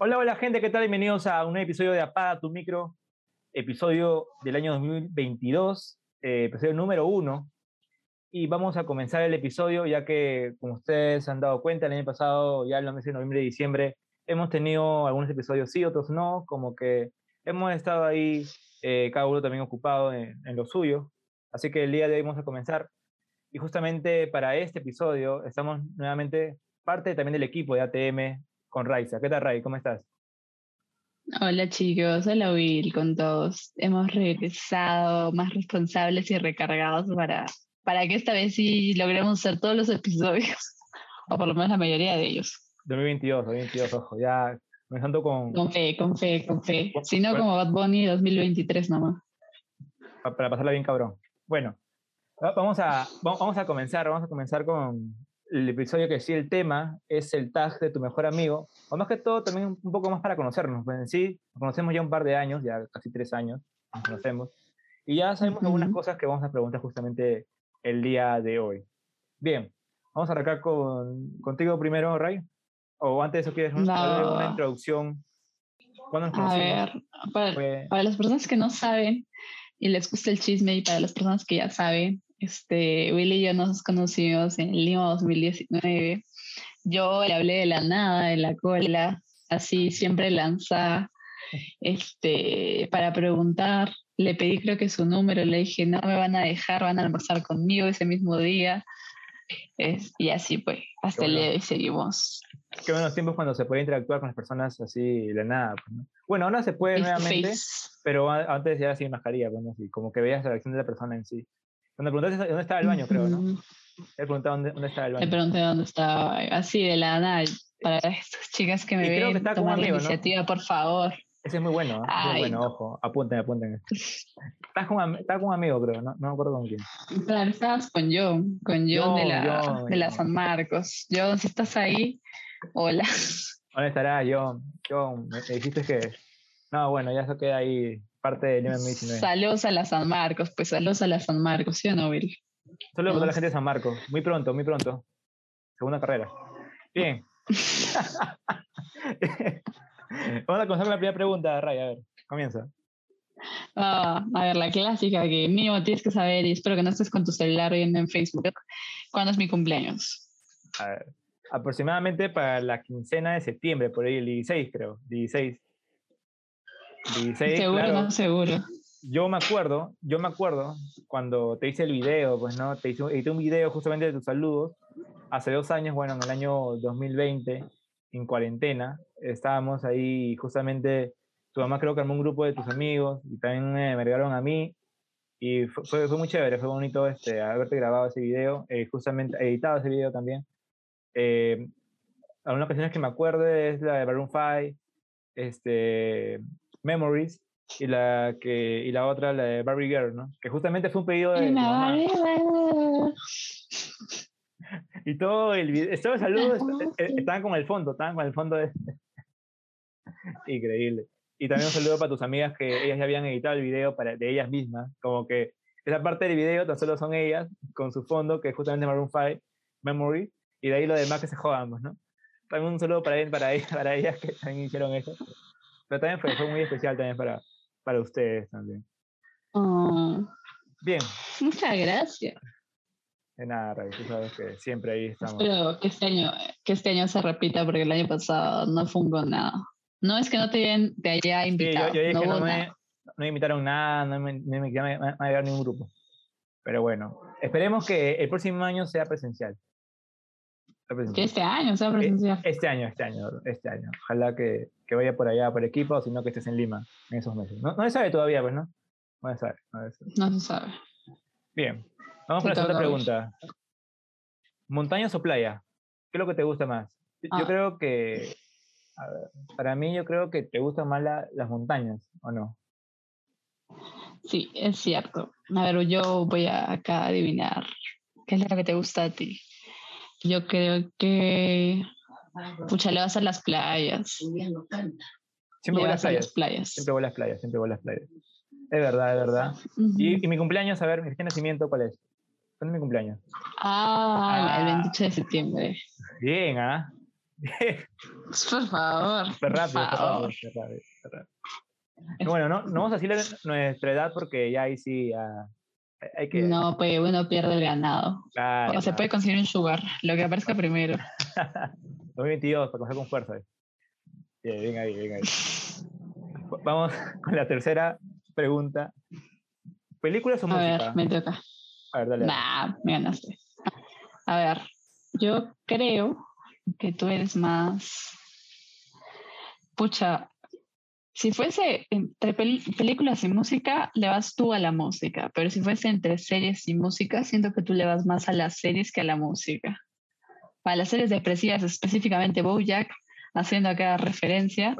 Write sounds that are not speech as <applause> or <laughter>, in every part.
Hola, hola gente, ¿qué tal? Bienvenidos a un episodio de Apaga tu micro, episodio del año 2022, eh, episodio número uno. Y vamos a comenzar el episodio ya que, como ustedes han dado cuenta, el año pasado, ya en los meses de noviembre y diciembre, hemos tenido algunos episodios sí, otros no, como que hemos estado ahí, eh, cada uno también ocupado en, en lo suyo. Así que el día de hoy vamos a comenzar. Y justamente para este episodio estamos nuevamente parte también del equipo de ATM con Raiza. ¿Qué tal, Ray? ¿Cómo estás? Hola chicos, hola Will con todos. Hemos regresado más responsables y recargados para, para que esta vez sí logremos hacer todos los episodios, o por lo menos la mayoría de ellos. 2022, 2022, ojo, ya comenzando con... Con fe, con fe, con fe. Si no, como Bad Bunny 2023 nomás. Para pasarla bien cabrón. Bueno, vamos a, vamos a comenzar, vamos a comenzar con el episodio que sí el tema es el tag de tu mejor amigo, o más que todo también un poco más para conocernos, pues en sí nos conocemos ya un par de años, ya casi tres años, nos conocemos, y ya sabemos algunas cosas que vamos a preguntar justamente el día de hoy. Bien, vamos a arrancar con, contigo primero, Ray, o antes de eso quieres no. una introducción. ¿Cuándo nos A ver, para, para las personas que no saben y les gusta el chisme y para las personas que ya saben, este, Willy y yo nos conocimos en Lima 2019. Yo le hablé de la nada, de la cola, así siempre lanza este, para preguntar. Le pedí creo que su número, le dije, no me van a dejar, van a almorzar conmigo ese mismo día. Es, y así pues, hasta el día de hoy seguimos. Qué buenos tiempos cuando se puede interactuar con las personas así de la nada. Pues, bueno, ahora se puede nuevamente, pero antes ya sin mascarilla, pues, así, como que veas la reacción de la persona en sí. Cuando preguntaste dónde estaba el baño, creo, ¿no? Le pregunté dónde, dónde estaba el baño. Le pregunté dónde estaba, así de la nada, para estas <laughs> chicas que me y ven, creo que está tomar la iniciativa, por favor. Ese es muy bueno, ¿eh? muy bueno, ojo, apunten, apunten. <laughs> Estás con, estás con un amigo, creo, no, no me acuerdo con quién. Claro, estabas con John, con John, de, la, de la San Marcos. John, si estás ahí, hola. ¿Dónde estará John? John, me, dijiste que... No, bueno, ya eso queda ahí parte de Lima 2019. Saludos a la San Marcos, pues saludos a la San Marcos, ¿sí o no, Will? Saludos a la gente de San Marcos, muy pronto, muy pronto. Segunda carrera. Bien. <laughs> Vamos a comenzar con la primera pregunta, Ray, a ver, comienza. Ah, a ver, la clásica que mínimo tienes que saber y espero que no estés con tu celular viendo en Facebook. ¿Cuándo es mi cumpleaños? A ver, aproximadamente para la quincena de septiembre, por ahí el 16 creo, 16 seguro, no seguro. Yo me acuerdo, yo me acuerdo cuando te hice el video, pues no, te hice, edité un video justamente de tus saludos hace dos años, bueno, en el año 2020, en cuarentena, estábamos ahí justamente, tu mamá creo que armó un grupo de tus amigos y también me agregaron a mí y fue, fue, muy chévere, fue bonito este, haberte grabado ese video, eh, justamente editado ese video también. Eh, algunas canciones que me acuerde es la de Balloon 5, este, Memories y la que y la otra la de Barbie Girl, ¿no? Que justamente fue un pedido de <laughs> y todo el video, estos saludos eh, estaban con el fondo, estaban con el fondo de <laughs> increíble. Y también un saludo para tus amigas que ellas ya habían editado el video para, de ellas mismas, como que esa parte del video tan solo son ellas con su fondo que es justamente Maroon 5 Memory y de ahí lo demás que se jodan, pues, ¿no? También un saludo para, para, ellas, <laughs> para ellas que también hicieron eso. Pero también fue, fue muy especial también para, para ustedes también. Oh. Bien. Muchas gracias. De nada, Ray, tú sabes que siempre ahí estamos. Espero que este año, que este año se repita porque el año pasado no un nada. No es que no te, te haya invitado. Sí, yo, dije no, que no me, no me, invitaron nada, no me, me, me, me, me ningún grupo. Pero bueno, esperemos que el próximo año sea presencial. Que este año sea presencial. Este año, este año, este año. Ojalá que, que vaya por allá por equipo, sino que estés en Lima en esos meses. No, no se sabe todavía, pues, ¿no? No se sabe. No se sabe. Bien. Vamos con la segunda pregunta. ¿Montañas o playa? ¿Qué es lo que te gusta más? Yo ah. creo que, a ver, para mí yo creo que te gustan más las montañas, ¿o no? Sí, es cierto. A ver, yo voy a acá adivinar qué es lo que te gusta a ti. Yo creo que. Pucha, le vas a las playas. Siempre voy a las playas. Siempre voy a las playas, siempre voy a las playas. Es verdad, es verdad. ¿Y, mi cumpleaños, a ver, mi nacimiento, ¿cuál es? ¿Cuándo es mi cumpleaños? Ah, el 28 de septiembre. Bien, ¿ah? <laughs> por favor. Rápido, rápido, rápido, Bueno, no, no vamos a decirle nuestra edad porque ya ahí sí hay que... No, pues uno pierde el ganado. o se puede conseguir un sugar, lo que aparezca <laughs> primero. 2022, para coger con fuerza. Bien, bien ahí, bien ahí. <laughs> Vamos con la tercera pregunta. ¿Películas o a música? A ver, me toca. A ver, dale. Nah, me ganaste. A ver, yo creo que tú eres más. Pucha, si fuese entre películas y música, le vas tú a la música, pero si fuese entre series y música, siento que tú le vas más a las series que a la música. Para las series depresivas, específicamente Bojack, haciendo acá referencia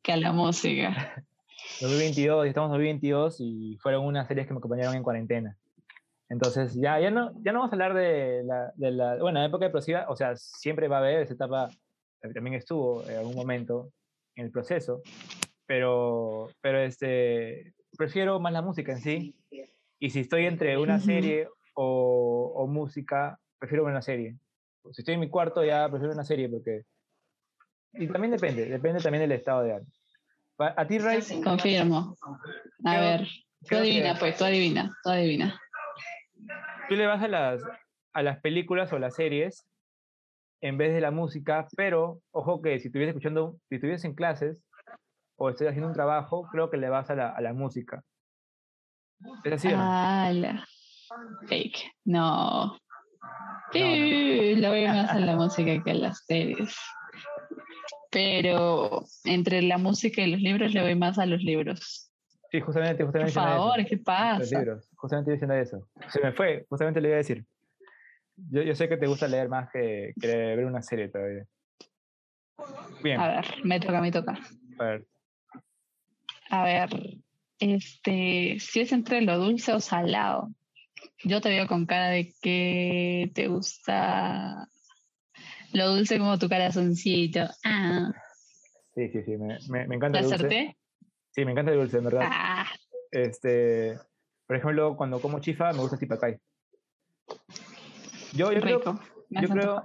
que a la música. <laughs> 2022, estamos en 2022 y fueron unas series que me acompañaron en cuarentena. Entonces, ya, ya, no, ya no vamos a hablar de la, de la bueno, época depresiva, o sea, siempre va a haber esa etapa, también estuvo en algún momento en el proceso, pero, pero este, prefiero más la música en sí. Y si estoy entre una serie o, o música, prefiero una serie. Si estoy en mi cuarto, ya prefiero una serie porque... Y también depende, depende también del estado de ánimo. A ti, Ray. Confirmo. A ver, tú adivina, pues, tú adivina, tú adivina. Tú le vas a las, a las películas o las series en vez de la música, pero ojo que si estuvieras escuchando, si estuvieras en clases o estoy haciendo un trabajo, creo que le vas a la, a la música. ¿Es así no? Ah, la... Fake. No. Sí, lo veo más a la música que a las series pero entre la música y los libros le voy más a los libros. Sí, justamente, justamente. Por favor, ¿qué pasa? Los libros, justamente diciendo eso. Se me fue, justamente le iba a decir. Yo, yo sé que te gusta leer más que, que ver una serie todavía. Bien. A ver, me toca, me toca. A ver. A ver, este, si es entre lo dulce o salado. Yo te veo con cara de que te gusta lo dulce como tu corazoncito. Ah. Sí, sí, sí, me, me, encanta el dulce. Sí, me encanta el dulce, en verdad. Ah. Este, por ejemplo, cuando como chifa, me gusta tipacay. Yo, yo creo, yo creo,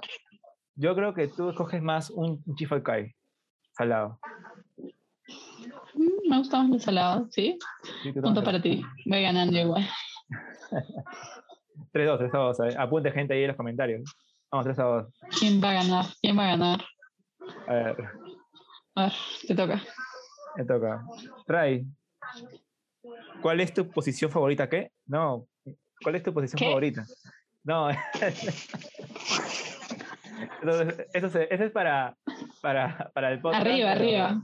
yo creo que tú escoges más un, chifacay salado. Mm, me gusta más el salado, ¿sí? Punto para ti. Voy ganando igual. <laughs> 3-2, 3-2. Apunte gente ahí en los comentarios. Vamos, 3 a 2. ¿Quién va a ganar? ¿Quién va a ganar? A ver. A ver, te toca. Me toca. Ray, ¿cuál es tu posición favorita? ¿Qué? No. ¿Cuál es tu posición favorita? No. <laughs> eso, eso, es para, para, para el podcast. Arriba, arriba.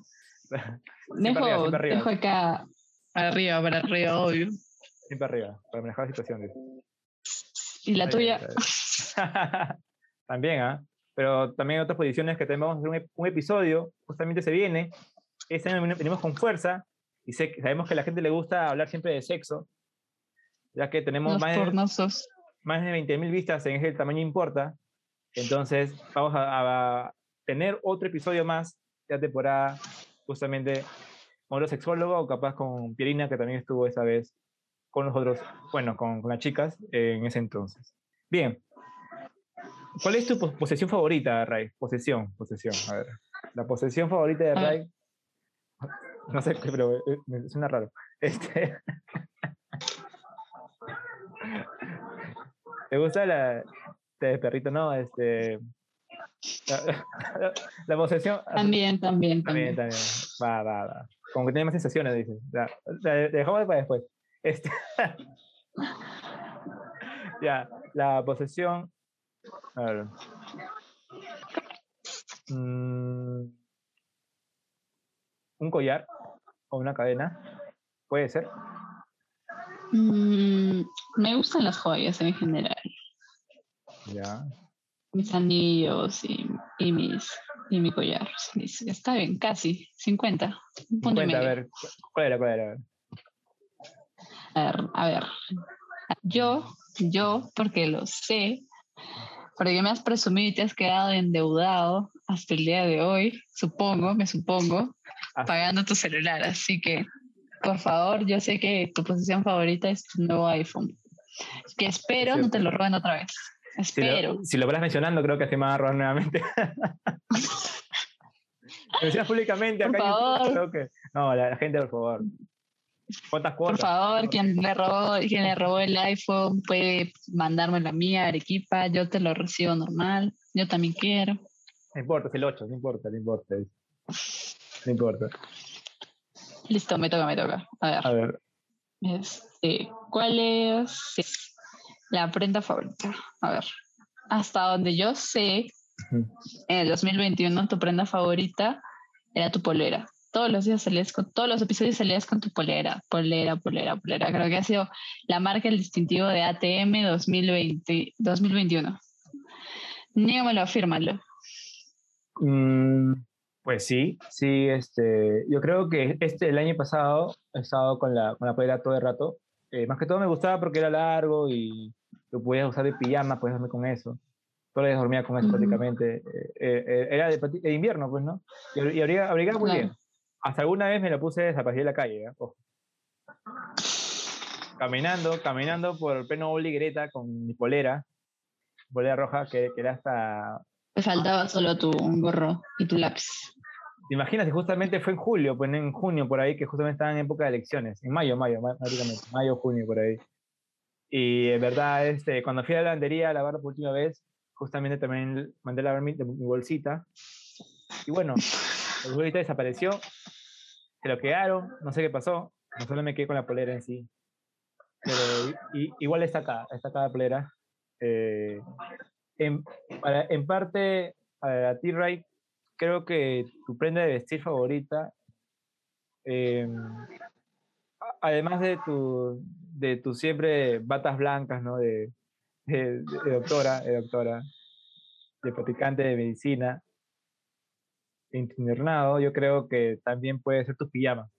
<laughs> dejo, arriba, arriba. dejo acá arriba, para arriba, obvio. Siempre arriba, para manejar la situación. ¿Y la tuya? <laughs> También, ¿ah? Pero también otras posiciones que tenemos un, un episodio, justamente se viene. Este año venimos con fuerza y sé, sabemos que a la gente le gusta hablar siempre de sexo, ya que tenemos más de, más de 20.000 vistas en El Tamaño Importa. Entonces, vamos a, tener otro episodio más de la temporada, justamente con los sexólogos o capaz con Pierina, que también estuvo esa vez con nosotros, bueno, con, con las chicas en ese entonces. Bien, ¿Cuál es tu posesión favorita, Ray? Posesión, posesión. A ver. La posesión favorita de Ray. No sé, pero eh, me suena raro. Este. <laughs> ¿Te gusta la de perrito? No, este. <laughs> La, posesión. También, también, también. También, Va, va, va. Como que tiene más sensaciones, dices. La, dejamos para después. Este. <laughs> ya, la posesión a ver. Mm, ¿Un collar o una cadena? ¿Puede ser? Mm, me gustan las joyas en general. Ya. Mis anillos y, y mis y mi collar. Está bien, casi. 50. 50, a ver, ¿cuál era? ¿Cuál era? A ver, a ver. Yo, yo, porque lo sé, porque me has presumido y te has quedado endeudado hasta el día de hoy, supongo, me supongo, pagando tu celular. Así que, por favor, yo sé que tu posición favorita es tu nuevo iPhone. Que espero no te lo roben otra vez. Espero. Si lo, si lo vas mencionando, creo que se me va a robar nuevamente. <laughs> Lo decías públicamente acá. Por favor. Que... No, la, gente, por favor. ¿Cuántas cuotas? Por favor, quien le, robó, quien le robó el iPhone puede mandarme la mía, Arequipa. Yo te lo recibo normal. Yo también quiero. No importa, es el 8, no importa, no importa. No importa. Listo, me toca, me toca. A ver. A ver. Este, ¿Cuál es la prenda favorita? A ver. Hasta donde yo sé, en el 2021 tu prenda favorita era tu polera. Todos los días salías con, todos los episodios salías con tu polera, polera, polera, polera. Creo que ha sido la marca, el distintivo de ATM 2020, 2021. Nígamelo, afírmalo. Mm, pues sí, sí, este, yo creo que este, el año pasado he estado con la, con la polera todo el rato. Eh, más que todo me gustaba porque era largo y lo podías usar de pijama, puedes dormir con eso. Todos los días dormía con eso prácticamente. Eh, eh, era de, invierno, pues, ¿no? Y, y abrigaba, muy bien. Hasta alguna vez me lo puse desaparecido en la calle, Caminando, caminando por el pleno Greta con mi polera, polera roja, que, que era hasta te faltaba solo tu gorro y tu lápiz. Imagínate, justamente fue en julio, pues en junio por ahí, que justamente estaba en época de elecciones, en mayo, mayo, prácticamente, mayo, junio por ahí. Y en verdad, este, cuando fui a la lavandería a lavar por última vez, justamente también mandé a lavar mi, bolsita. Y bueno, la bolsita desapareció, se lo quedaron, no sé qué pasó, no solo me quedé con la polera en sí. Pero igual está acá, está acá la polera. Eh, en, en parte, a ti, Ray, creo que tu prenda de vestir favorita, em, además de tu, de tu siempre batas blancas, ¿no? De, de, doctora, de doctora, de practicante de medicina, internado, yo creo que también puede ser tu pijama.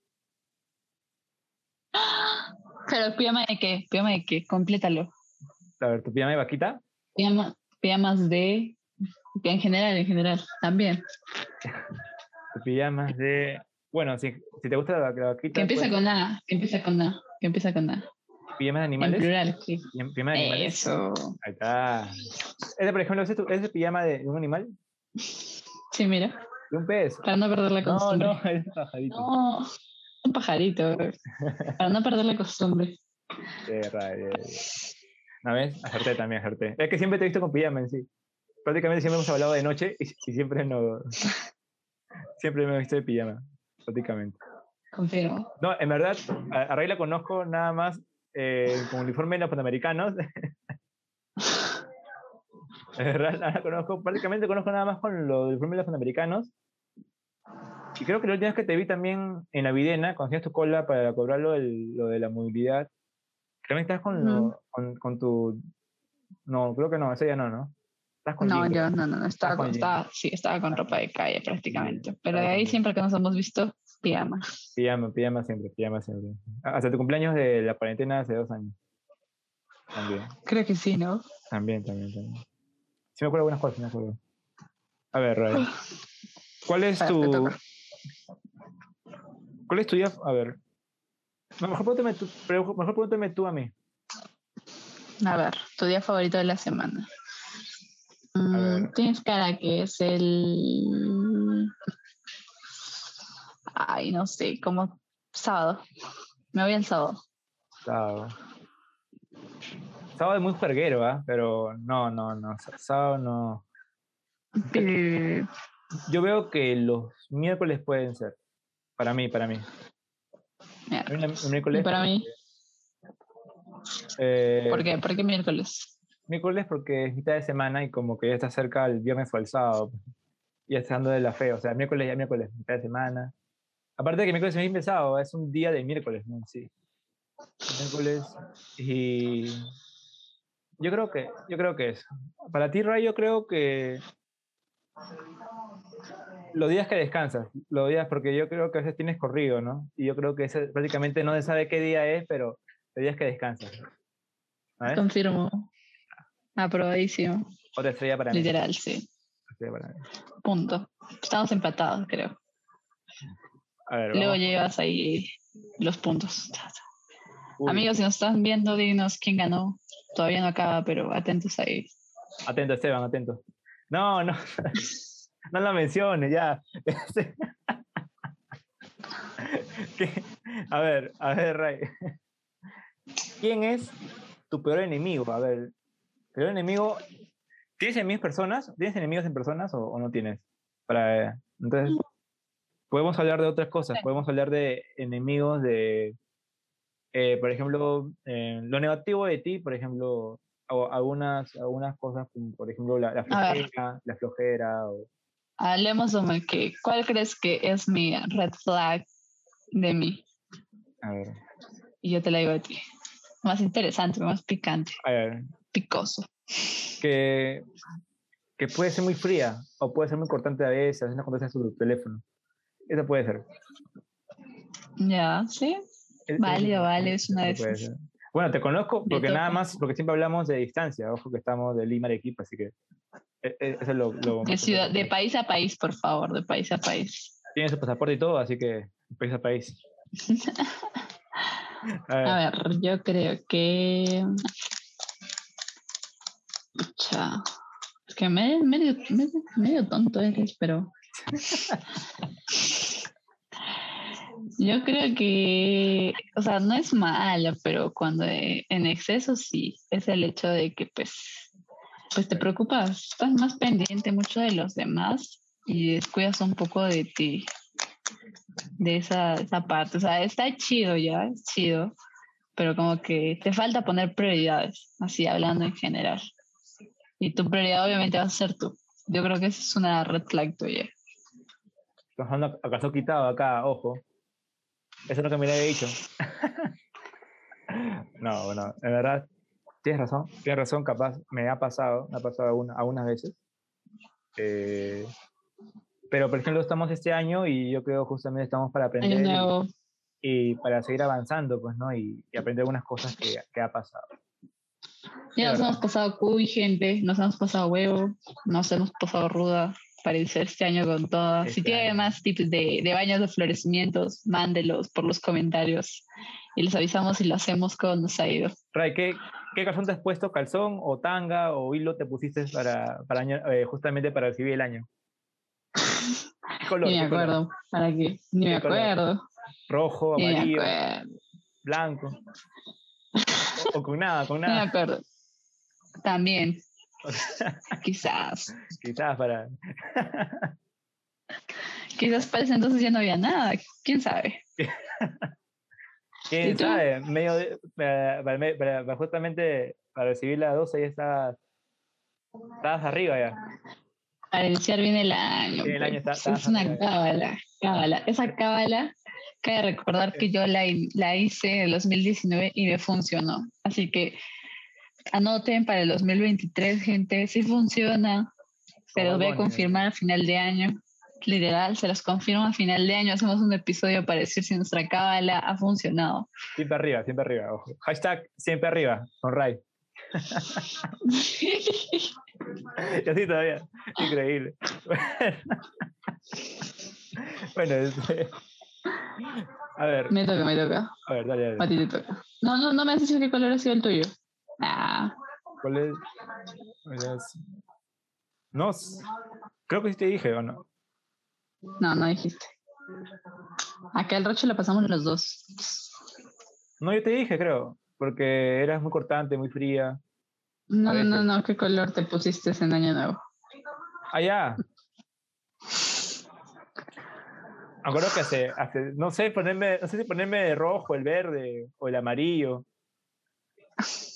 Pero pijama de qué? Pijama de qué? Complétalo. A ver, ¿tu pijama de vaquita? Pijama, pijamas de, en general, en general, también. Pijamas de, bueno, si, si te gusta la, vaquita. Que empieza con A, que empieza con A, que empieza con A. ¿Pijamas de animales? En plural, sí. ¿Pijamas de animales? Eso. Ahí está. ¿Ese, por ejemplo, ¿es, ¿es pijama de un animal? Sí, mira. ¿De un pez? Para no perder la costumbre. No, no, <laughs> es un pajarito. No, un pajarito. para no perder la costumbre. Qué raro. ¿No ves? Acerté también, acerté. Es que siempre te he visto con pijama en sí. Prácticamente siempre hemos hablado de noche y, siempre no. <laughs> siempre me he visto de pijama, prácticamente. Confirmo. No, en verdad, a, Ray la conozco nada más eh, con uniforme de los panamericanos. <laughs> en verdad, la conozco, prácticamente conozco nada más con los uniformes de los panamericanos. Y creo que la última vez que te vi también en la videna, cuando hacías tu cola para cobrar lo, lo de la movilidad, Creo que estás con, con, con, tu... No, creo que no, ese ya no, ¿no? ¿Estás con no, yo no, no, no, estaba con, estaba, sí, estaba con ropa de calle prácticamente. Pero de ahí siempre que nos hemos visto, pijama. Pijama, pijama siempre, pijama siempre. Hasta tu cumpleaños de la cuarentena hace dos años. También. Creo que sí, ¿no? También, también, también. Sí me acuerdo algunas cosas, me acuerdo. A ver, Ray. ¿Cuál es tu... ¿Cuál es tu día? A ver, mejor pregúntame tú, mejor pregúntame tú a mí. A ver, tu día favorito de la semana. Mm, tienes cara que es el. Ay, no sé, como sábado. Me voy el sábado. Sábado. Sábado es muy juerguero, ¿ah? Pero no, no, no. Sábado no. Yo veo que los miércoles pueden ser. Para mí, para mí. Miércoles. para mí. Eh, ¿Por qué? ¿Por qué miércoles? Miércoles porque es mitad de semana y como que ya está cerca el viernes o el sábado. Y estando de la fe, o sea, miércoles ya miércoles, mitad de semana. Aparte de que miércoles es bien pesado, es un día de miércoles, ¿no? Sí. Miércoles. Y yo creo que, yo creo que es. Para ti, Ray, yo creo que los días que descansas, los días, porque yo creo que a veces tienes corrido, ¿no? Y yo creo que ese, prácticamente no se sabe qué día es, pero los días que descansas. Confirmo. Aprobadísimo. Otra estrella para mí. Literal, sí. Punto. Estamos empatados, creo. Luego llevas ahí los puntos. Amigos, si nos están viendo, dinos quién ganó. Todavía no acaba, pero atentos ahí. Atento, Esteban, atento. No, no. <laughs> no la menciones, ya. <laughs> a ver, a ver, Ray. ¿Quién es tu peor enemigo? A ver, peor enemigo. ¿Tienes enemigos personas? ¿Tienes enemigos en personas o, no tienes? Para, entonces, podemos hablar de otras cosas. Podemos hablar de enemigos de, eh, por ejemplo, eh, lo negativo de ti, por ejemplo, algunas, algunas cosas, como por ejemplo la, la flojera, la flojera. O... Hablemos de que, ¿cuál crees que es mi red flag de mí? A ver. Y yo te la digo a ti. Más interesante, más picante. A ver. Picoso. Que, que puede ser muy fría o puede ser muy cortante a veces, haciendo en su teléfono. Eso puede ser. Ya, sí. Válido, vale, es una de esas. Bueno, te conozco porque nada más, porque siempre hablamos de distancia. Ojo que estamos de Lima, Arequipa, así que e, e, eso es lo. de, ciudad, de país a país, por favor, de país a país. Tiene su pasaporte y todo, así que país a país. <laughs> a, ver. yo creo que. Es que medio, medio, medio tonto eres, pero. Yo creo que, o sea, no es malo, pero cuando en exceso sí, es el hecho de que pues, pues te preocupas, estás más pendiente mucho de los demás y descuidas un poco de ti, de esa, esa parte. O sea, está chido ya, es chido, pero como que te falta poner prioridades, así hablando en general. Y tu prioridad obviamente va a ser tú. Yo creo que esa es una red flag tuya. ¿Acaso quitado acá, ojo? Eso es lo que me había dicho. <laughs> no, bueno, en verdad, tienes razón, tienes razón, capaz, me ha pasado, me ha pasado algunas veces. Eh, pero, por ejemplo, estamos este año y yo creo justamente estamos para aprender y, para seguir avanzando, pues, ¿no? Y, aprender algunas cosas que, que ha pasado. Ya nos hemos pasado cuy, gente, nos hemos pasado huevo, nos hemos pasado ruda, aparecer este año con todas. si este tiene más tips de, de, baños de florecimientos, mándelos por los comentarios y les avisamos si lo hacemos con nos ha ido. Ray, ¿qué, ¿qué, calzón te has puesto? ¿Calzón o tanga o hilo te pusiste para, para eh, justamente para recibir el año? <laughs> Color, Ni me acuerdo. ¿Para qué? Ni me acuerdo. Rojo, amarillo, blanco. O, con nada, con nada. Me acuerdo. También. <laughs> Quizás. Quizás para. Quizás para ese entonces ya no había nada. ¿Quién sabe? ¿Quién sabe? Medio para, justamente para recibir la 12 ya estabas, estabas arriba ya. Para iniciar bien el año. el año pues. es una cábala, cábala. Esa cábala, cabe recordar que yo la, la hice en el 2019 y me funcionó. Así que Anoten para el 2023, gente, sí funciona. pero voy a confirmar a final de año. Literal, se los confirmo a final de año. Hacemos un episodio para decir si nuestra cábala ha funcionado. Siempre arriba, siempre arriba. Ojo. Hashtag siempre arriba, con Ray. <laughs> y así todavía. Increíble. <laughs> bueno, este... a ver. Me toca, me toca. A ver, dale, dale. A ti te toca. No, no, no me has dicho qué color ha sido el tuyo. Ah. ¿Cuál es? No, creo que sí te dije, ¿o no? No, no dijiste. Acá el roche lo pasamos los dos. No, yo te dije, creo, porque eras muy cortante, muy fría. No, no, no, no, ¿qué color te pusiste en Año Nuevo? Allá. Ah, Acuerdo que hace, hace, no sé, ponerme, no sé si ponerme rojo, el verde o el amarillo.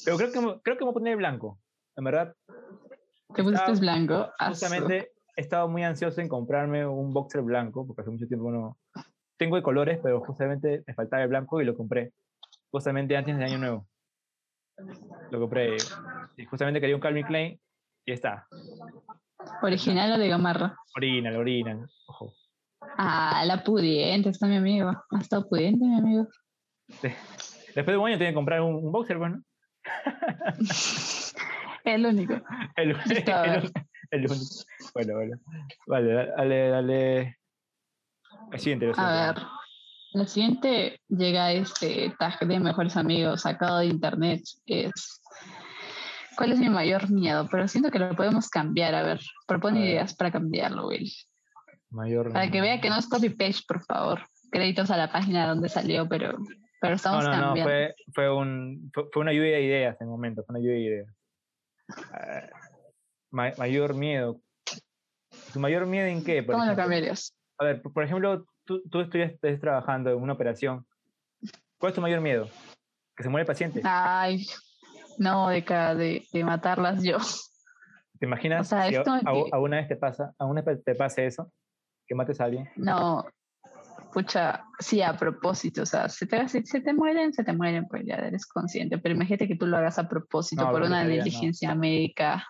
Pero creo que, creo que me voy a poner blanco, en verdad. ¿Te pusiste blanco? Justamente he estado muy ansioso en comprarme un boxer blanco, porque hace mucho tiempo no... Tengo de colores, pero justamente me faltaba el blanco y lo compré. Justamente antes del año nuevo. Lo compré. Y justamente quería un Calvin Klein y está. ¿Original o de gamarra? Original, original. Ojo. Ah, la pudiente, está mi amigo. Ha estado pudiente, mi amigo. Después de un año tiene que comprar un, boxer, bueno. <laughs> el único. El, el, único. Bueno, bueno. Vale, dale, dale. La siguiente, A ver. La siguiente llega este tag de mejores amigos sacado de internet. Es ¿Cuál es mi mayor miedo? Pero siento que lo podemos cambiar. A ver, propone ideas para cambiarlo, Will. Mayor. Para que vea que no es copy page, por favor. Créditos a la página donde salió, pero, pero estamos no, no, cambiando. No, fue, fue, un, fue, una lluvia de ideas en el momento, fue una lluvia de ideas. Uh, mayor miedo. ¿Tu mayor miedo en qué? ¿Cómo lo cambiarías? A ver, por ejemplo, tú, tú estuviste trabajando en una operación. ¿Cuál es tu mayor miedo? ¿Que se muere el paciente? Ay, no, de, de, de matarlas yo. ¿Te imaginas si a, una vez te pasa, a una vez te pase eso? Que mates a alguien. No, pucha, sí, a propósito, o sea, si te, se te mueren, se te mueren, pues ya eres consciente, pero imagínate que tú lo hagas a propósito por una negligencia médica.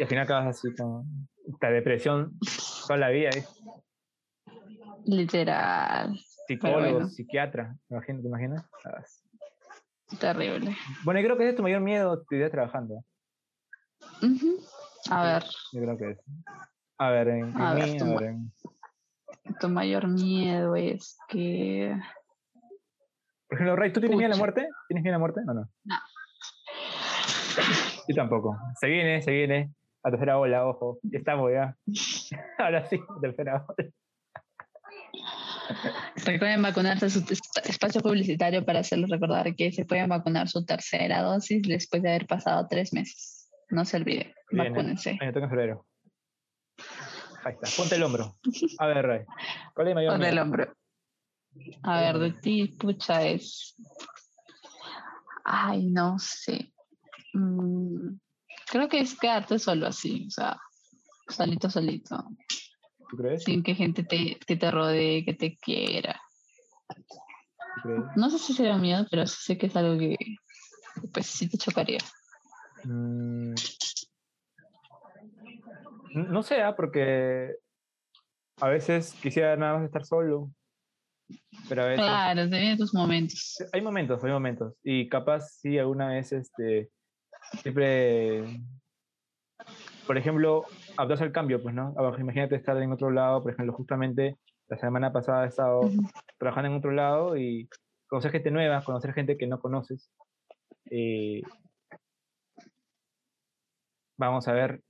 Y al final acabas así con la depresión <laughs> toda la vida. ¿eh? Literal. Psicólogo, bueno. psiquiatra, ¿te imaginas? Terrible. Bueno, yo creo que ese es tu mayor miedo tu idea trabajando. A ver. Yo creo que es. A ver, en, en A ver, mí, a ver, en- Tu mayor miedo es que... Por ejemplo, Ray, ¿tú tienes miedo a la Pucha. muerte? ¿Tienes miedo a la muerte? No, no. No. Yo tampoco. Se viene, se viene. La tercera ola, ojo. Ya estamos ya. <laughs> Ahora sí, tercera ola. Recuerden vacunarse su esp- espacio publicitario para hacerles recordar que se pueden vacunar su tercera dosis después de haber pasado tres meses. No se olviden, vacúnense. Me toca en febrero. Ahí está. Ponte el hombro. A ver, Ray. ¿Cuál es el hombro. A ver, de ti, pucha, es. Ay, no sé. Mm, creo que es quedarte solo así, o sea, solito, solito, ¿Tú crees? sin que gente te, que te rodee, que te quiera. ¿Tú crees? No sé si será miedo, pero sí sé que es algo que, pues, sí te chocaría. Mm. No sé, ah, porque a veces quisiera nada más estar solo, pero a veces Claro, vienen tus momentos. hay momentos, hay momentos, y capaz sí alguna vez, este, siempre, por ejemplo, adaptarse al cambio, pues, ¿no? Imagínate estar en otro lado, por ejemplo, justamente la semana pasada he estado trabajando en otro lado y conocer gente nueva, conocer gente que no conoces. eh, vamos a ver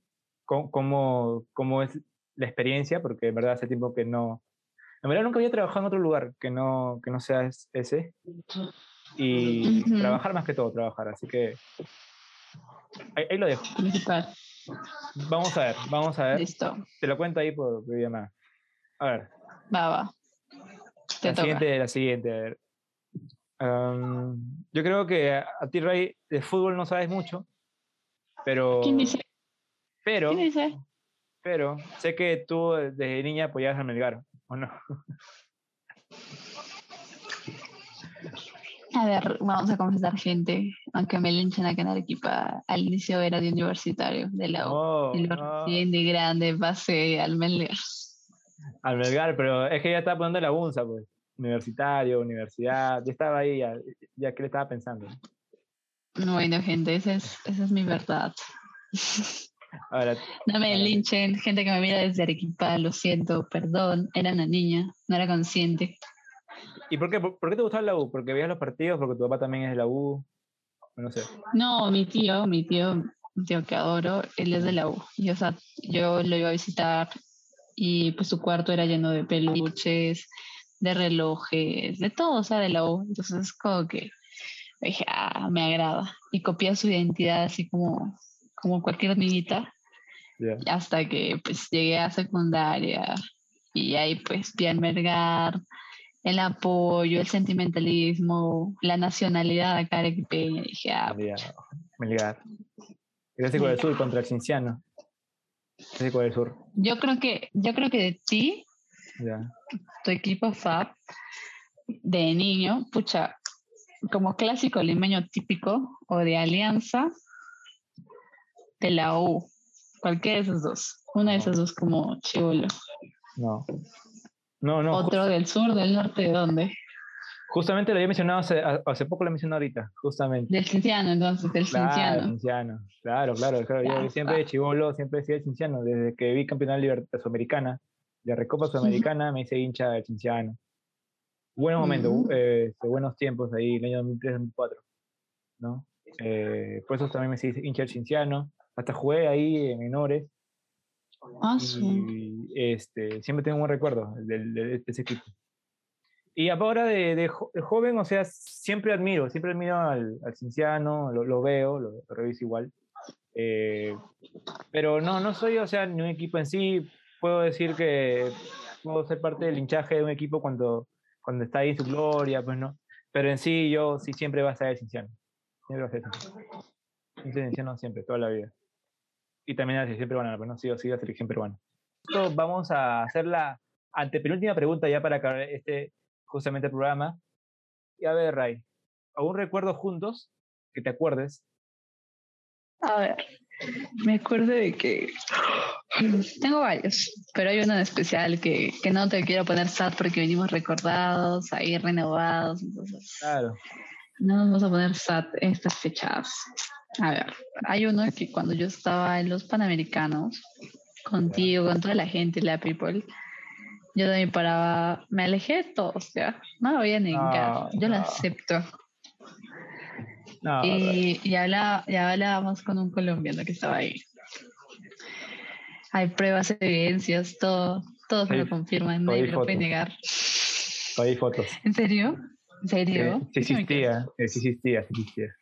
cómo, cómo, cómo es la experiencia, porque en verdad hace tiempo que no... En verdad nunca había trabajado en otro lugar que no, que no sea es- ese. Y Ujú. trabajar más que todo, trabajar. Así que ahí, ahí lo dejo. Vamos a ver, vamos a ver. Listo. Te lo cuento ahí por videollamada. A ver, Va, va. Te la toca. siguiente, la siguiente. a ver. Am, yo creo que a, a ti, Ray, de fútbol no sabes mucho, pero, ¿Quién dice? Pero, pero sé que tú desde niña apoyabas a Melgar, ¿o no? A ver, vamos a confesar, gente. Aunque me linchen acá en Arequipa, al inicio era de universitario, de la U. Y luego no, recién de grande pasé al Melgar. al Melgar, pero es que ya estaba poniendo la bunza, pues. Universitario, universidad, ya estaba ahí, ya, ya que le estaba pensando. Bueno, gente, esa es, esa es mi verdad. <laughs> Ahora, No me linchen, gente que me mira desde Arequipa, lo siento, perdón, era una niña, no era consciente. ¿y por qué, por, por qué te gustaba la U? ¿Porque veías los partidos? ¿Porque tu papá también es de la U? No sé. No, mi tío, mi tío, mi tío que adoro, él es de la U. Y, o sea, yo lo iba a visitar y pues su cuarto era lleno de peluches, de relojes, de todo, o sea, de la U. Entonces es como que dije, ah, me agrada. Y copié su identidad así como, como cualquier niñita, Ya. hasta que pues llegué a secundaria y ahí pues vi al Melgar, el apoyo, el sentimentalismo, la nacionalidad acá arequipeña. Dije, ah, Melgar. Melgar. Clásico del Sur contra el Cinciano. Clásico del Sur. Yo creo que, yo creo que de ti, tu equipo FAB, de niño, pucha, como clásico limeño típico o de alianza, de la U, cualquiera de esos dos, una de esas dos como chivolo, No. No, no. otro del sur, del norte, ¿de dónde? justamente lo había mencionado hace, hace poco, lo mencioné ahorita, justamente. Del Cinciano, entonces, del Claro, Cinciano. Cinciano. Claro, claro. claro. Yo Ya siempre de está. chivolo, siempre decía el Cinciano. Desde que vi campeonato Libertad Sudamericana, de Recopa Sudamericana, me hice hincha del Cinciano. Buenos momentos, Ujú. eh, buenos tiempos ahí, el año 2003-2004. ¿no? Eh, por eso también me hice hincha del Cinciano. Hasta jugué ahí en menores. Ah, Y, este, siempre tengo un buen recuerdo de, ese equipo. Y ahora de, joven, o sea, siempre admiro, siempre admiro al, al Cinciano, lo, veo, lo, reviso igual. Eh, pero no, no soy, o sea, ni un equipo en sí. Puedo decir que puedo ser parte del hinchaje de un equipo cuando, cuando está ahí en su gloria, pues no. Pero en sí, yo sí siempre va a ser el Cinciano. Siempre va a ser el Cinciano. Cinciano siempre, toda la vida. Y también la selección peruana, pues no, sí o sí la selección peruana. Vamos a hacer la antepenúltima pregunta ya para acabar este justamente el programa. Y a ver, Ray, ¿algún recuerdo juntos que te acuerdes? A ver, me acuerdo de que tengo varios, pero hay uno en especial que, que no te quiero poner sad porque venimos recordados, ahí renovados, entonces. Claro. No nos vamos a poner sad estas fechas. A ver, hay uno que cuando yo estaba en los Panamericanos, contigo, con toda la gente, la people, yo también paraba, me alejé de todos, ya. No lo voy a negar, yo lo acepto. y, y, hablaba, hablábamos con un colombiano que estaba ahí. Hay pruebas, evidencias, todo, todos me lo confirman, nadie lo puede negar. Hay fotos. ¿En serio? ¿En serio? Sí, existía, sí existía, sí existía.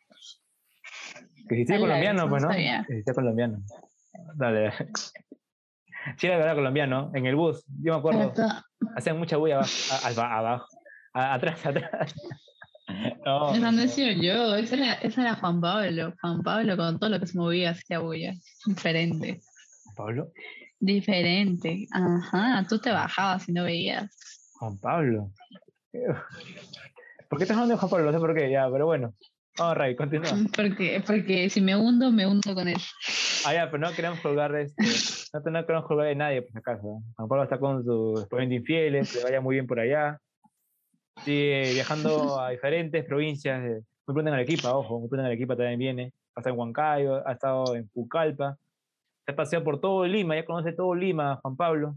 Que existía colombiano, pues, ¿no? Existía colombiano. Dale. Sí, era verdad colombiano, en el bus, yo me acuerdo. Hacían mucha bulla abajo, abajo, atrás, <laughs> atrás. No, Esa no he yo, esa era, esa era Juan Pablo. Juan Pablo con todo lo que se movía hacía bulla. Diferente. ¿Juan Pablo? Diferente. Ajá, tú te bajabas y no veías. Juan Pablo. ¿Por qué estás hablando de Juan Pablo? No sé por qué, ya, pero bueno. Vamos, Ray, continúa. <laughs> Porque, porque si me hundo, me hundo con él. Ah, ya, pero no queremos colgar este, no, queremos colgar de nadie, por si acaso. Juan Pablo está con su exponente infieles, que vaya muy bien por allá. Sigue viajando a <laughs> diferentes provincias. muy pronto en Arequipa, ojo, muy pronto en Arequipa también viene. Ha en Huancayo, ha estado en Pucallpa. Se ha paseado por todo Lima, ya conoce todo Lima, Juan Pablo.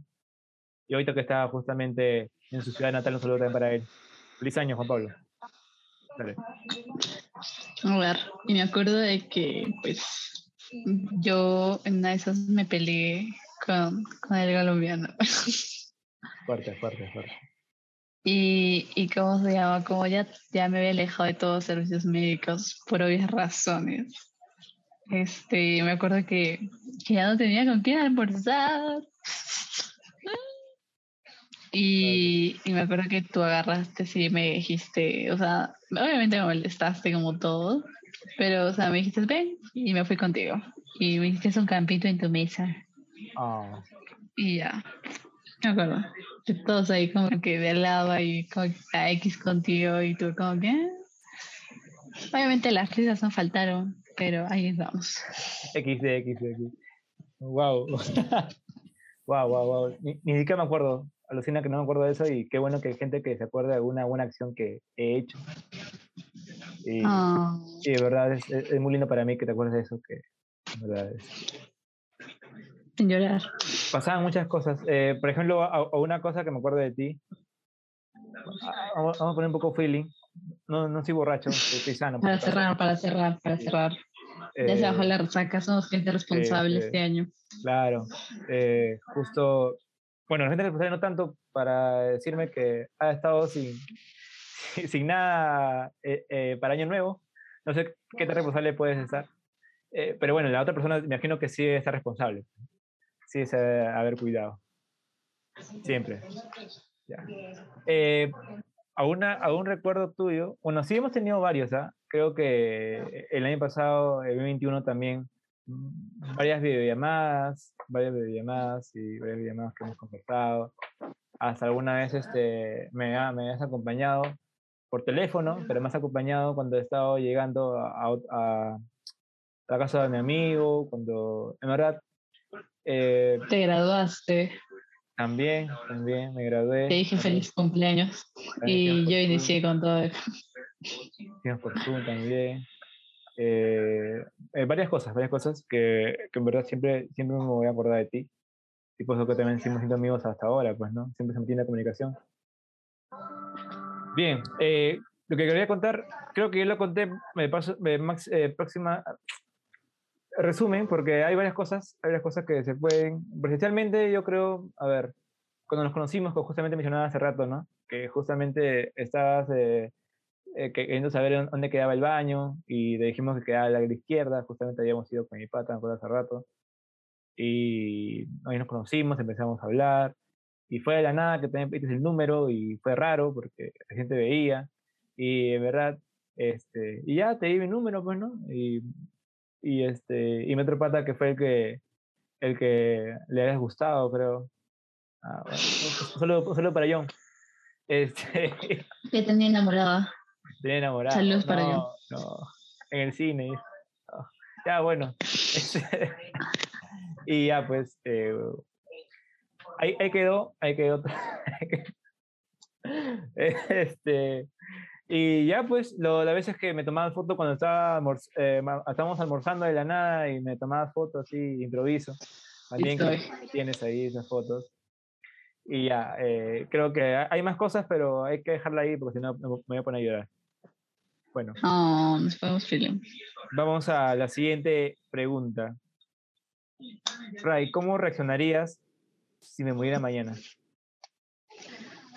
Y ahorita que está justamente en su ciudad natal, un saludo también para él. Feliz año, Juan Pablo. Dale. A ver, y me acuerdo de que, pues, yo en una de esas me peleé con, con el colombiano. <laughs> Fuerte, fuerte, fuerte. Y, y cómo se llama, como ya, ya me había alejado de todos los servicios médicos por obvias razones. Este, me acuerdo que, que ya no tenía con quién almorzar. <laughs> Y, y, me acuerdo que tú agarraste y me dijiste, o sea, obviamente me molestaste como todo, pero, o sea, me dijiste, ven, y me fui contigo. Y me dijiste, un campito en tu mesa. Oh. Y ya, me acuerdo. Todos ahí como que de lado ahí, como a X contigo y tú como que... Ah". Obviamente las risas no faltaron, pero ahí estamos. XD, XD, Wow. wow, wow, wow. Ni, ni siquiera me acuerdo alucina que no me acuerdo de eso y qué bueno que hay gente que se acuerde de alguna buena acción que he hecho. Y, ah. de verdad es, muy lindo para mí que te acuerdes de eso, que de verdad es. Sin llorar. Pasaban muchas cosas. Eh, por ejemplo, a, una cosa que me acuerdo de ti. Vamos, a poner un poco feeling. No, no soy borracho, estoy sano. Para cerrar, para cerrar, para cerrar. ya se bajó la resaca, somos gente responsable este año. Claro. Eh, justo bueno, la gente responsable no tanto para decirme que ha estado sin, <laughs> sin nada eh, eh, para Año Nuevo. No sé qué tan responsable puedes estar. Eh, pero bueno, la otra persona me imagino que sí está responsable. Sí es haber cuidado. Siempre. Ya. ¿algún recuerdo tuyo? Bueno, sí hemos tenido varios, ¿ah? Creo que el año pasado, el 2021 también, varias videollamadas, varias videollamadas y varias videollamadas que hemos conversado. Hasta alguna vez este, me, me has acompañado por teléfono, pero me has acompañado cuando he estado llegando a, a, la casa de mi amigo, cuando, en verdad... Eh, Te graduaste. También, también me gradué. Te dije feliz cumpleaños. y yo inicié con todo eso. por también. Eh, eh, varias cosas, varias cosas que, que, en verdad siempre, siempre me voy a acordar de ti. Y por eso que también seguimos siendo amigos hasta ahora, pues, ¿no? Siempre se mantiene la comunicación. Bien, eh, lo que quería contar, creo que yo lo conté me paso, max, próxima, resumen, porque hay varias cosas, hay varias cosas que se pueden, presencialmente yo creo, a ver, cuando nos conocimos, que justamente mencionaba hace rato, ¿no? Que justamente estabas eh, queriendo saber dónde quedaba el baño y le dijimos que quedaba a la izquierda, justamente habíamos ido con mi pata, me hace rato. Y ahí nos conocimos, empezamos a hablar y fue de la nada que también pediste el número y fue raro porque la gente veía y en verdad, este, y ya te di mi número, pues, ¿no? Y, y este, y mi otro pata que fue el que, el que le hayas gustado, creo. Ah, solo, solo para John. <laughs> Este, que tenía enamorado. Tenía enamorado. Saludos para John. No, en el cine. Ya, bueno. <laughs> Este, y ya, pues, eh, ahí, ahí, quedó, ahí quedó. <laughs> este, y ya, pues, lo, las veces que me tomabas foto cuando estaba eh, estábamos almorzando de la nada y me tomabas fotos así, improviso. También tienes ahí esas fotos. Y ya, eh, creo que hay más cosas, pero hay que dejarla ahí porque si no me voy a poner a llorar. Bueno. Oh, nos podemos film. Vamos a la siguiente pregunta. Ray, ¿cómo reaccionarías si me muriera mañana?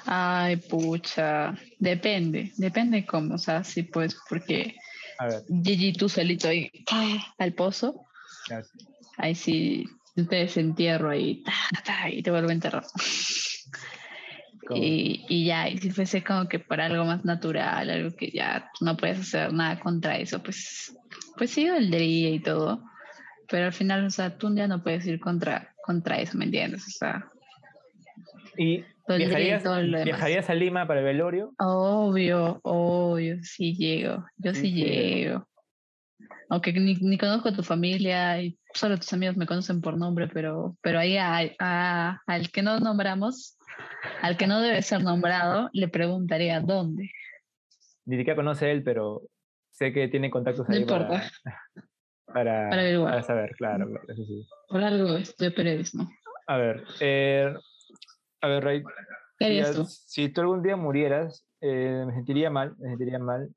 Ay, pucha. Depende, depende cómo. O sea, sí, pues, porque. A ver. Gigi, tú solito ahí al pozo. Ahí sí, te desentierro ahí y te vuelvo a enterrar. Y, y, ya, y si fuese como que por algo más natural, algo que ya no puedes hacer nada contra eso, pues, pues sí, día y todo. Pero al final, o sea, tú ya no puedes ir contra, contra eso, ¿me entiendes? O sea. ¿Y viajarías, viajarías a Lima para el velorio? Obvio, obvio, sí llego. Yo sí, llego. Aunque ni, ni, conozco a tu familia y solo tus amigos me conocen por nombre, pero, pero ahí a, al que no nombramos, al que no debe ser nombrado, le preguntaría dónde. Ni siquiera conoce él, pero sé que tiene contactos ahí para, para, para, saber, claro, eso sí. Por algo estoy periodismo. A ver, eh, a ver, Ray, si, tú algún día murieras, eh, me sentiría mal, me sentiría mal.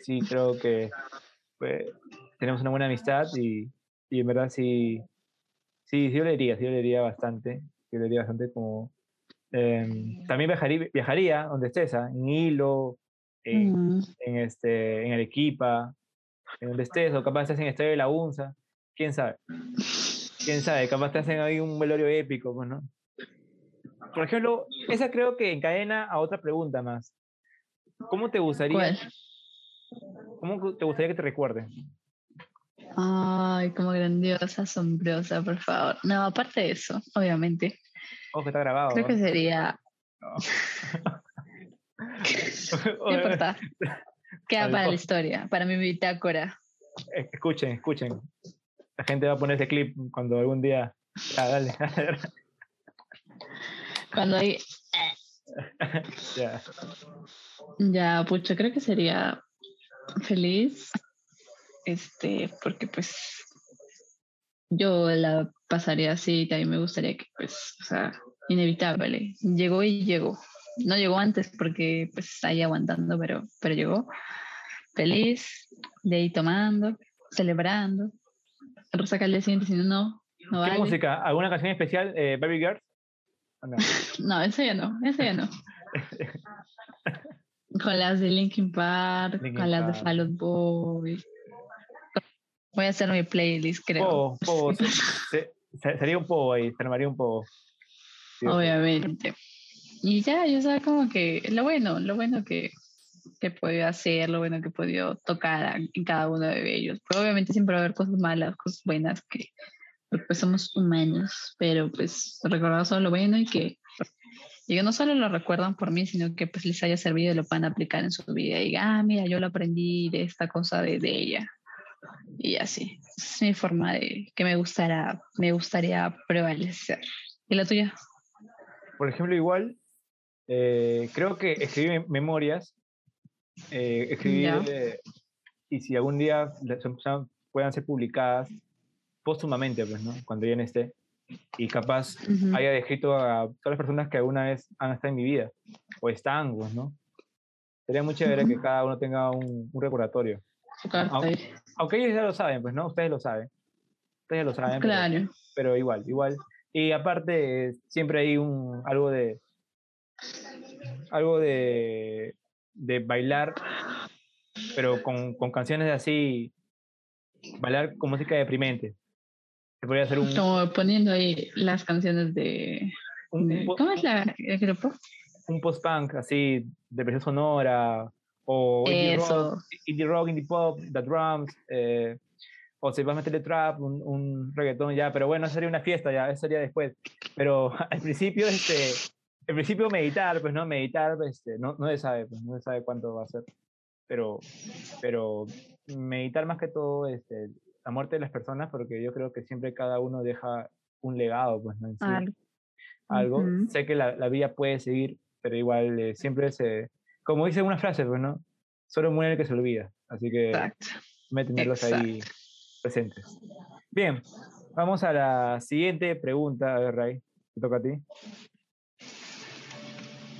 Sí, creo que pues, tenemos una buena amistad y, y en verdad sí, sí, sí yo le diría, sí yo le diría bastante, yo le diría bastante como... Em, también viajaría, viajaría donde estés, ¿ah? en Hilo, en, en, este, en Arequipa, en donde estés, o capaz estás en Estadio de la UNSA, quién sabe. Quién sabe, capaz te hacen ahí un velorio épico, pues, ¿no? Por ejemplo, esa creo que encadena a otra pregunta más. ¿Cómo te gustaría? ¿Cómo te gustaría que te recuerden? Ay, como grandiosa, asombrosa, por favor. No, aparte de eso, obviamente. Oh, está grabado. Creo que sería. No. ¿Qué importa? <laughs> Queda para la historia, para mi bitácora. Escuchen, escuchen. La gente va a poner ese clip cuando algún día. Ah, <laughs> dale, dale. Cuando hay... <laughs> ya. Ya, pucho, creo que sería feliz, este, porque pues yo la pasaría así, también me gustaría que pues, o sea, inevitable, llegó y llegó. No llegó antes porque pues ahí aguantando, pero, pero llegó feliz, de ahí tomando, celebrando. Rosa al siguiente, si no, no. ¿Qué música? ¿Alguna canción especial, eh, Baby Girl? No, <laughs> eso ya no, eso ya no. <laughs> con las de Linkin Park, con las de Fall Out Boy. Voy a hacer mi playlist, creo. <laughs> sería un poco ahí, se armaría un poco. Obviamente. Y ya, yo sabía como que lo bueno, lo bueno que, que he podido hacer, lo bueno que he podido tocar en cada uno de ellos. Pero obviamente siempre va a haber cosas malas, cosas buenas que pues somos humanos, pero pues recordar solo lo bueno y que y no solo lo recuerdan por mí, sino que pues les haya servido y lo puedan aplicar en su vida y digan, ah, mira, yo lo aprendí de esta cosa de, de ella. Y así. Es mi forma de que me gustará, me gustaría prevalecer. ¿Y la tuya? Por ejemplo, igual, eh, creo que escribir memorias, eh, escribir, eh, y si algún día puedan ser publicadas, póstumamente, pues, ¿no? Cuando ya no esté. Y capaz haya descrito a todas las personas que alguna vez han estado en mi vida, o están, pues, ¿no? Sería muy chévere que cada uno tenga un, un recordatorio. Aunque, ellos ya lo saben, pues, ¿no? Ustedes lo saben. Ustedes lo saben. Claro. Pero, igual, igual. Y aparte, siempre hay un, algo de. Algo de. de bailar, pero con, con canciones así. Bailar con música deprimente. Se podría hacer un. Como poniendo ahí las canciones de. ¿Cómo es la, el grupo? Un post-punk así, depresión sonora, o indie rock, indie rock, indie pop, the drums, eh, o si vas a meterle trap, un, un, reggaetón ya, pero bueno, eso sería una fiesta ya, eso sería después. Pero <laughs> al principio, este, al principio meditar, pues no, meditar, este, no, no se sabe, pues no se sabe cuánto va a ser, pero, pero meditar más que todo, este, la muerte de las personas, porque yo creo que siempre cada uno deja un legado, pues no algo. Sé que la, la, vida puede seguir, pero igual eh, siempre se como dice una frase, pues, ¿no? Solo muere el que se olvida. Así que me tenerlos ahí presentes. Bien, vamos a la siguiente pregunta. A ver, Ray, te toca a ti.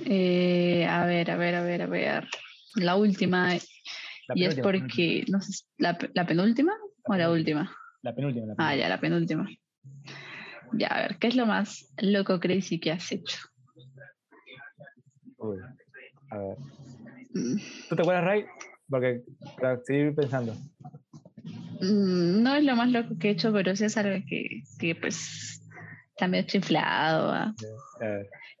Eh, a ver, a ver, a ver, a ver. La última. y es porque, no sé, ¿la, ¿la penúltima o la última? La penúltima, la penúltima. Ah, ya, la penúltima. Ya, a ver, ¿qué es lo más loco, crazy que has hecho? Uy. A ver. Mm. ¿Tú te acuerdas, Ray? Porque seguir pensando. Mm, no es lo más loco que he hecho, pero sí es algo que, que pues también chiflado.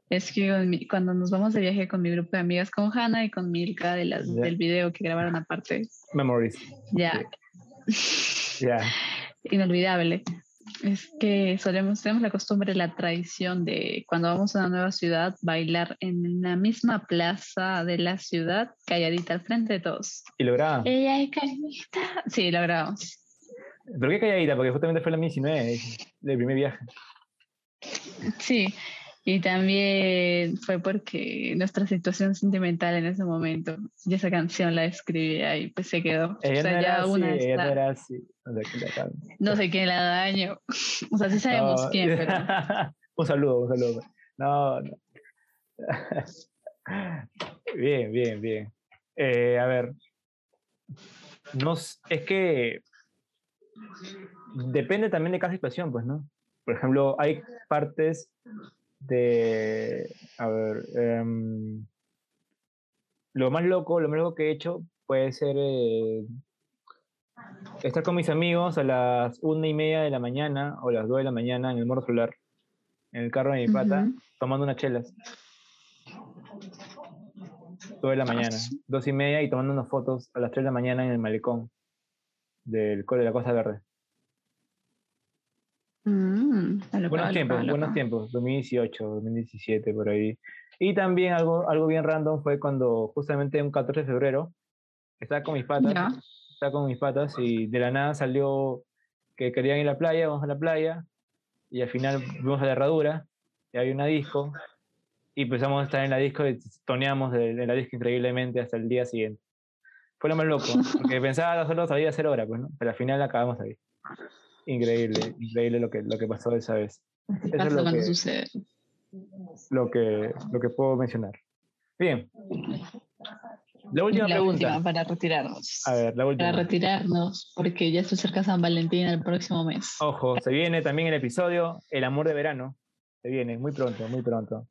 Es que cuando nos vamos de viaje con mi grupo de amigas, con Hannah y con Milka de las, del video que grabaron aparte. Memories. Ya. <laughs> Ya. Inolvidable es que solemos, tenemos la costumbre, la tradición de cuando vamos a una nueva ciudad, bailar en la misma plaza de la ciudad, calladita al frente de todos. ¿Y lo grabamos? Ella es calladita. Sí, lo grabamos. ¿Pero qué calladita? Porque justamente fue la 19, del primer viaje. Sí, y también fue porque nuestra situación sentimental en ese momento, y esa canción la escribí y pues se quedó. Ella o sea, no ya así, una ella no era así. No sé quién la daño. <laughs> O sea, sí sabemos quién, pero... <laughs> un saludo, un saludo. No, no. <laughs> bien, bien, bien. Eh, a ver. Nos, es que depende también de cada situación, pues, ¿no? Por ejemplo, hay partes de, a ver, em, lo más loco, lo más loco que he hecho puede ser eh, estar con mis amigos a las una y media de la mañana o las dos de la mañana en el morro solar, en el carro de mi pata, tomando unas chelas. Dos de la mañana, dos y media y tomando unas fotos a las tres de la mañana en el malecón del Cole de la Cosa Verde. Mm, buenos tiempos, buenos tiempos, 2018, 2017, por ahí. Y también algo, algo bien random fue cuando justamente un 14 de febrero estaba con mis patas, estaba con mis patas y de la nada salió que querían ir a la playa, vamos a la playa y al final fuimos a la herradura y había una disco y empezamos a estar en la disco y toneamos en la disco increíblemente hasta el día siguiente. Fue lo más loco, porque <laughs> pensaba solo salía a hacer hora, pues, ¿no? pero al final acabamos ahí. Increíble, increíble lo que, lo que pasó esa vez. Eso es lo que, sucede. Lo que, lo que puedo mencionar. Bien. La última pregunta. para retirarnos. A ver, la última. Para retirarnos, porque ya se acerca San Valentín el próximo mes. Ojo, se viene también el episodio El amor de verano. Se viene muy pronto, muy pronto.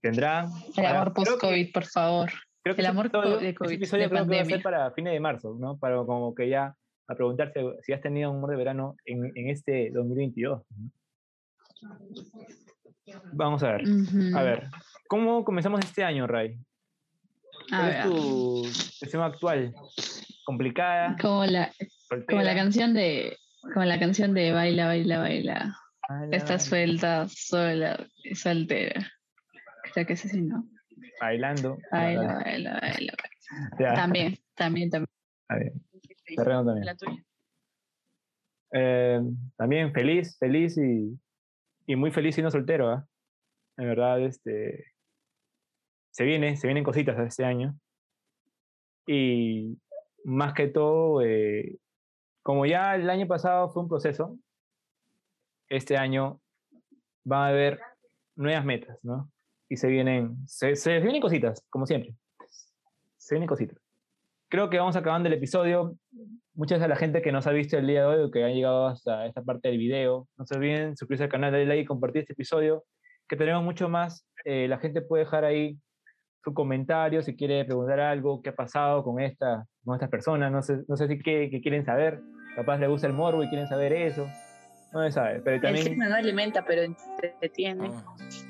Tendrá. El amor post-COVID, por favor. Creo que el amor de COVID. episodio creo que va a ser para fines de marzo, ¿no? Para como que ya a preguntarse si has tenido un humor de verano en, en este 2022. Vamos a ver. A ver, ¿cómo comenzamos este año, Ray? ¿Cuál es tu situación actual? ¿Complicada? Como la, como la canción de como la canción de Baila, baila, baila. Está suelta, sola y soltera. Creo que es así, ¿no? Bailando. Baila, baila, baila. También, también, también. A ver. Terreno también. La tuya. Eh, también feliz, feliz y, y, muy feliz siendo soltero. ¿eh? En verdad, este, se viene, se vienen cositas este año. Y más que todo, eh, como ya el año pasado fue un proceso, este año va a haber nuevas metas, ¿no? Y se vienen, se, se vienen cositas, como siempre. Se vienen cositas creo que vamos acabando el episodio. Muchas de la gente que nos ha visto el día de hoy o que han llegado hasta esta parte del video, no se olviden suscribirse al canal, darle like y compartir este episodio, que tenemos mucho más. Eh, la gente puede dejar ahí su comentario si quiere preguntar algo, qué ha pasado con, esta, con estas personas, no sé, no sé si qué, quieren saber, capaz le gusta el morbo y quieren saber eso, no se sabe. Pero también, el no alimenta, pero entretiene.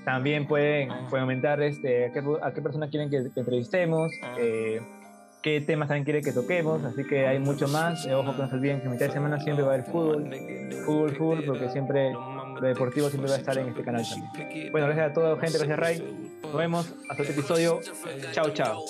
También pueden, pueden comentar este, a, qué, a qué persona quieren que, que entrevistemos. Eh, qué temas también quiere que toquemos, así que hay mucho más. Eh, ojo que no se olviden que mitad de semana siempre va a haber fútbol, fútbol, fútbol, porque siempre lo deportivo siempre va a estar en este canal también. Bueno, gracias a toda gente, gracias Ray. Nos vemos hasta este episodio. Chao, chao.